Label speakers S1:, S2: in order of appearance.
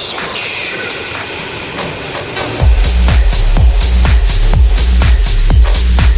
S1: Shut